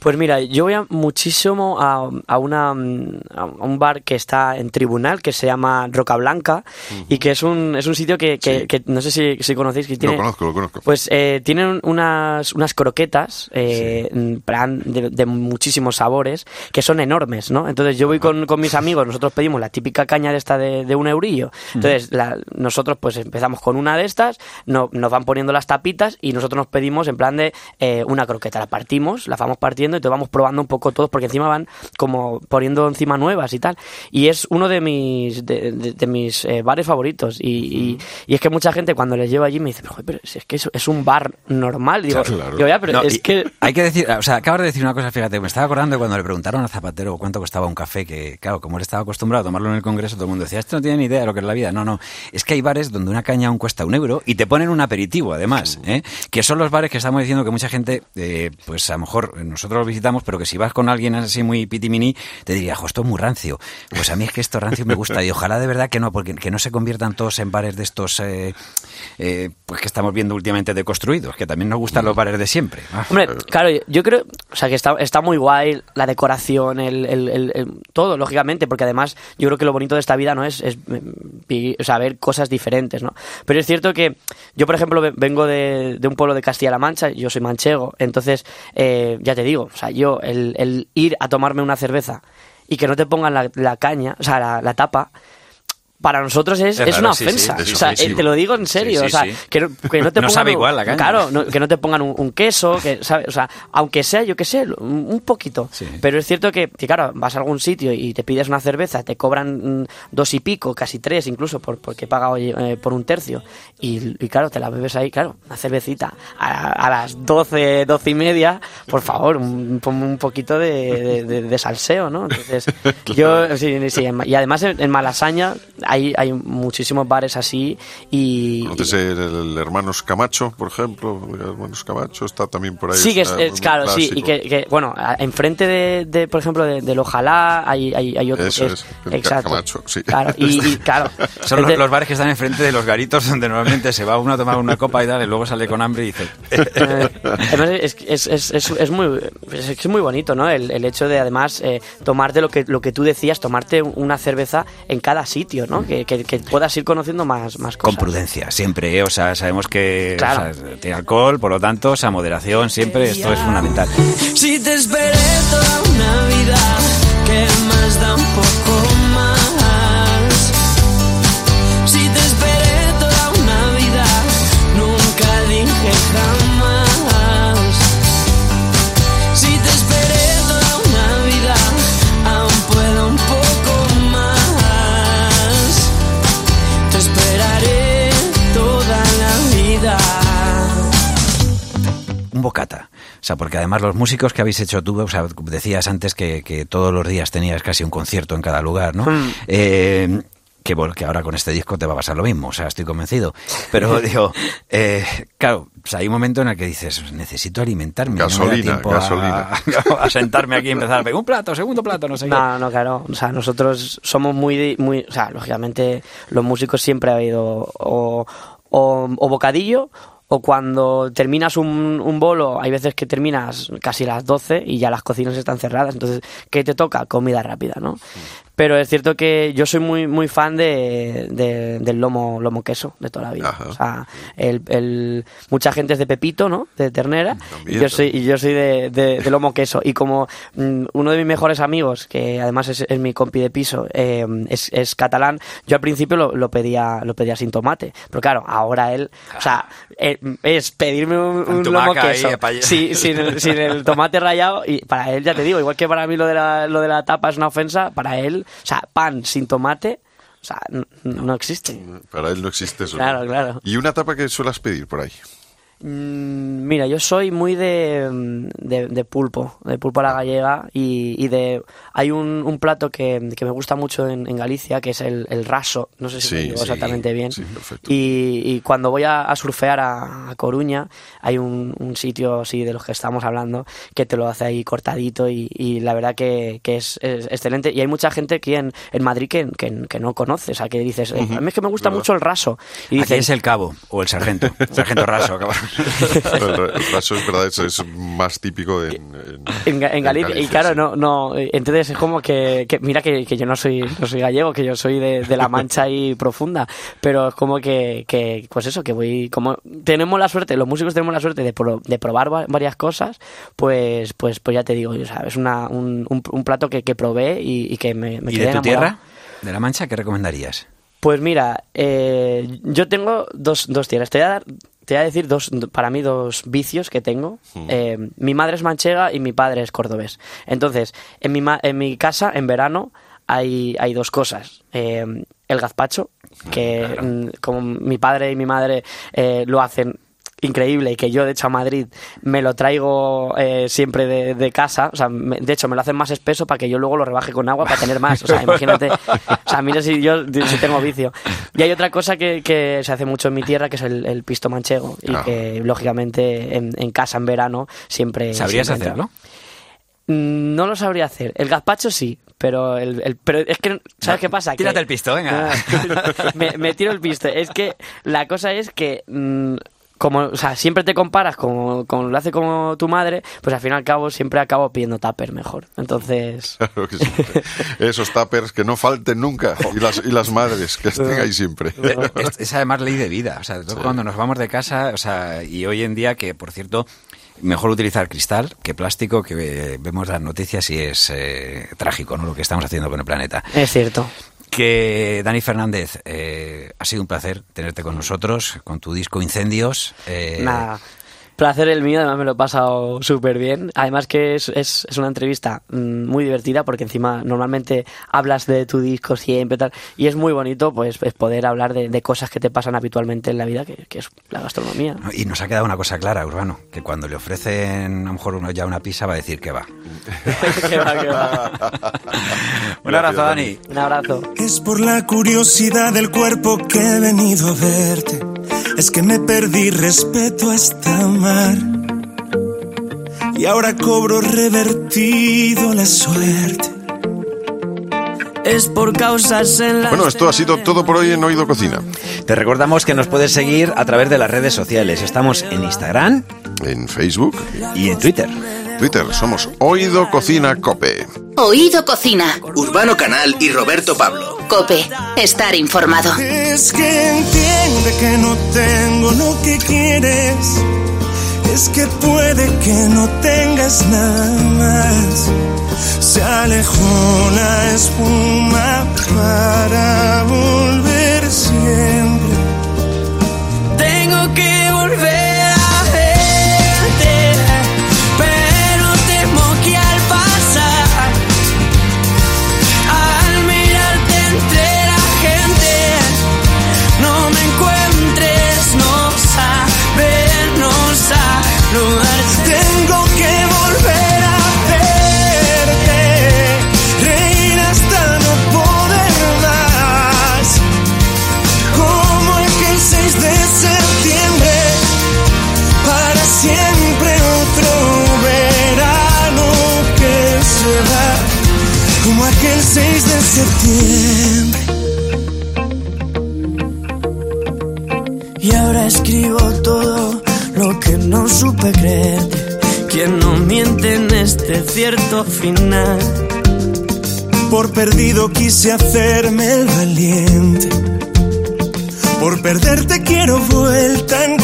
Pues mira, yo voy a muchísimo a, a una, mm, a un bar que está en Tribunal, que se llama Roca Blanca, y que es un, es un sitio que, que- que no sé si, si conocéis. Que tiene, Lo conozco, lo conozco. Pues eh, tienen unas, unas croquetas eh, de, de muchísimos sabores que son enormes, ¿no? Entonces yo voy con, con mis amigos, nosotros pedimos la típica caña de esta de, de un eurillo. Entonces la- nosotros pues empezamos con una de estas, no- nos van poniendo las tapitas y nosotros nos pedimos en plan de eh, una croqueta. La partimos, la vamos partiendo y te vamos probando un poco todos porque encima van como poniendo encima nuevas y tal. Y es uno de mis, de, de- de mis eh, bares favoritos. Y, y- y es que mucha gente cuando les llevo allí me dice, pero, joder, pero si es que es, es un bar normal. Digo, Claro. digo, ya, pero No, es que... Hay que decir, o sea, acabas de decir una cosa, fíjate, me estaba acordando de cuando le preguntaron a Zapatero cuánto costaba un café, que claro, como él estaba acostumbrado a tomarlo en el Congreso, todo el mundo decía, este no tiene ni idea de lo que es la vida. No, no, es que hay bares donde una caña aún cuesta un euro y te ponen un aperitivo, además, ¿eh? que son los bares que estamos diciendo que mucha gente, eh, pues a lo mejor nosotros visitamos, pero que si vas con alguien así muy pitimini, te diría, jo, esto es muy rancio. Pues a mí es que esto rancio me gusta y ojalá de verdad que no, porque que no se conviertan todos en bares de estos, eh, eh, pues que estamos viendo últimamente deconstruidos, que también nos gustan los bares de siempre. Ah. Hombre, claro, yo creo, o sea, que está, está muy guay la decoración, el, el- el- todo, lógicamente, porque además yo creo que lo bonito de esta vida no es, es mm, ver cosas diferentes, ¿no? Pero es cierto que yo, por ejemplo, ve- vengo de, de un pueblo de Castilla-La Mancha, yo soy manchego, entonces, eh, ya te digo, o sea, yo, el, el ir a tomarme una cerveza y que no te pongan la, la caña, o sea, la, la tapa, para nosotros es, Es es raro, una sí, ofensa. o sea, eh, te lo digo en serio. O sea, que, no, que no te No pongan sabe un- igual la caña. Claro, no- que no te pongan un, un queso, que, ¿sabes? O sea, aunque sea, yo qué sé, un, poquito. Pero es cierto que, que, claro, vas a algún sitio y te pides una cerveza, te cobran mm, dos y pico, casi tres incluso, por, porque he pagado eh, por un tercio. Y, y claro, te la bebes ahí, claro, una cervecita a, a las doce, doce y media, por favor, un, un poquito de, de- de- de salseo, ¿no? Entonces, <laughs> yo, sí, sí, y además en, en Malasaña hay, hay muchísimos bares así y... ¿Conoces el, el Hermanos Camacho, por ejemplo? El Hermanos Camacho está también por ahí. Sí, que es, está es- muy claro, sí, y que, que, bueno, enfrente de, de, por ejemplo, de- del Ojalá hay, hay, hay otro Eso que es, el Camacho, sí. Claro, y, y, <laughs> claro, Son los, Entonces- los bares que están enfrente de los garitos donde normalmente se va uno a tomar una copa y tal, y luego sale con hambre y dice... Eh, además es, es, es, es, es muy es, es muy bonito no el, el hecho de además eh, tomarte lo que lo que tú decías tomarte una cerveza en cada sitio no que, que, que puedas ir conociendo más más Con cosas prudencia, siempre, ¿eh? o sea, sabemos que Claro. o sea, tiene alcohol, por lo tanto, o sea, moderación, siempre, esto es fundamental. Si te esperé toda una vida, ¿qué más da un poco Un bocata. O sea, porque además los músicos que habéis hecho tú, o sea, decías antes que, que todos los días tenías casi un concierto en cada lugar, ¿no? Hmm. Eh, que, bueno, que ahora con este disco te va a pasar lo mismo, o sea, estoy convencido. Pero <laughs> digo, eh, claro, o sea, hay un momento en el que dices, necesito alimentarme. no me da Gasolina, tiempo a- gasolina. <laughs> A, sentarme aquí y empezar, un plato, segundo plato, no sé qué. No, no, claro. O sea, nosotros somos muy, muy, o sea, lógicamente los músicos siempre ha habido o, o, o bocadillo o cuando terminas un, un bolo, hay veces que terminas casi las 12 y ya las cocinas están cerradas, entonces, ¿qué te toca? Comida rápida, ¿no? Pero es cierto que yo soy muy muy fan de, de- del lomo lomo queso de toda la vida. O sea, el, el- mucha gente es de pepito, ¿no? De ternera. Y yo soy, y yo soy de, de- de lomo queso. Y como mm, uno de mis mejores amigos, que además es, es mi compi de piso, eh, es, es catalán, yo al principio lo, lo pedía lo pedía sin tomate. Pero claro, ahora él, o sea, eh, es pedirme un, un lomo ahí, queso. eh. Sí, sin el, sin el tomate rallado y para él ya te digo igual que para mí lo de la, lo de la tapa es una ofensa para él o sea pan sin tomate o sea no, existe Para él no existe eso. Claro, claro. ¿Y una tapa que suelas pedir por ahí? Mm, Mira, yo soy muy de, mm, de, de pulpo, de pulpo a la gallega y, y de... Hay un, un plato que, que me gusta mucho en, en Galicia, que es el, el raso, no sé si Sí, lo digo sí, exactamente bien. sí, perfecto. y, y cuando voy a, a surfear a, a Coruña, hay un, un sitio así de los que estamos hablando que te lo hace ahí cortadito y, y la verdad que, que es, es excelente. Y hay mucha gente aquí en, en Madrid que, que, que no conoce, o sea, que dices, "Eh, a mí es que me gusta ¿Verdad? mucho el raso. Y Aquí dicen, es el cabo o el sargento. <laughs> Sargento raso. cabrón. El, raso es verdad, eso es más típico en, en- en, Ga- en en Galicia. y claro, no, no, entonces es como que, que mira que, que yo no soy, no soy gallego, que yo soy de, de la mancha ahí profunda, pero es como que, que, pues eso, que voy, como tenemos la suerte, los músicos tenemos la suerte de, pro- de probar va- varias cosas, pues, pues, pues ya te digo, o sea, es una, un, un, un plato que, que probé y, y que me, me ¿Y quedé de tu enamorado. tierra? ¿De la Mancha? ¿Qué recomendarías? Pues mira, eh, yo tengo dos, dos tierras. Te voy a dar, te voy a decir dos, para mí dos vicios que tengo. Eh, mi madre es manchega y mi padre es cordobés. Entonces, en mi, ma- en mi casa, en verano, hay, hay dos cosas. Eh, el gazpacho, que mm, como mi padre y mi madre eh, lo hacen increíble y que yo de hecho a Madrid me lo traigo eh, siempre de, de casa o sea me- de hecho me lo hacen más espeso para que yo luego lo rebaje con agua para tener más o sea <laughs> imagínate o sea mira si yo si tengo vicio y hay otra cosa que, que se hace mucho en mi tierra que es el, el pisto manchego y Ah. que lógicamente en, en casa en verano siempre ¿Sabrías siempre hacerlo? Mm, No lo sabría hacer. El gazpacho sí, pero el, el- pero es que ¿sabes qué pasa? Tírate Que- el pisto, venga. <laughs> <laughs> me, me tiro el pisto. Es que la cosa es que mm, como, o sea, siempre te comparas con, con lo hace como tu madre, pues al fin y al cabo siempre acabo pidiendo tupper mejor. Entonces, <laughs> Claro que sí. Esos tuppers que no falten nunca y las, y las madres que estén ahí siempre. <laughs> Es, es además ley de vida. O sea, cuando nos vamos de casa, o sea, y hoy en día que, por cierto, mejor utilizar cristal que plástico, que eh, vemos las noticias y es eh, trágico, ¿no? Lo que estamos haciendo con el planeta. es cierto. Que Dani Fernández, eh, ha sido un placer tenerte con nosotros, con tu disco Incendios. eh, Nada. Placer el mío, además me lo he pasado súper bien. Además que es, es, es una entrevista mm, muy divertida porque encima normalmente hablas de tu disco siempre tal, y es muy bonito pues, pues poder hablar de, de cosas que te pasan habitualmente en la vida, que, que es la gastronomía. Y nos ha quedado una cosa clara, Urbano, que cuando le ofrecen a lo mejor uno ya una pizza va a decir que va. <laughs> Que va, que va. <laughs> Un abrazo, Dani. Un abrazo. Es por la curiosidad del cuerpo que he venido a verte. Es que me perdí respeto hasta amar. Y ahora cobro revertido la suerte. Es por causas en la Bueno, esto ha sido todo por hoy en Oído Cocina. Te recordamos que nos puedes seguir a través de las redes sociales. Estamos en Instagram, En Facebook y en Twitter. Twitter somos Oído Cocina Cope. Oído Cocina. Urbano Canal y Roberto Pablo. Cope. Estar informado. Es que entiende que no tengo lo que quieres. Es que puede que no tengas nada más. Se alejó la espuma para volver perdido quise hacerme el valiente. Por perderte quiero vuelta en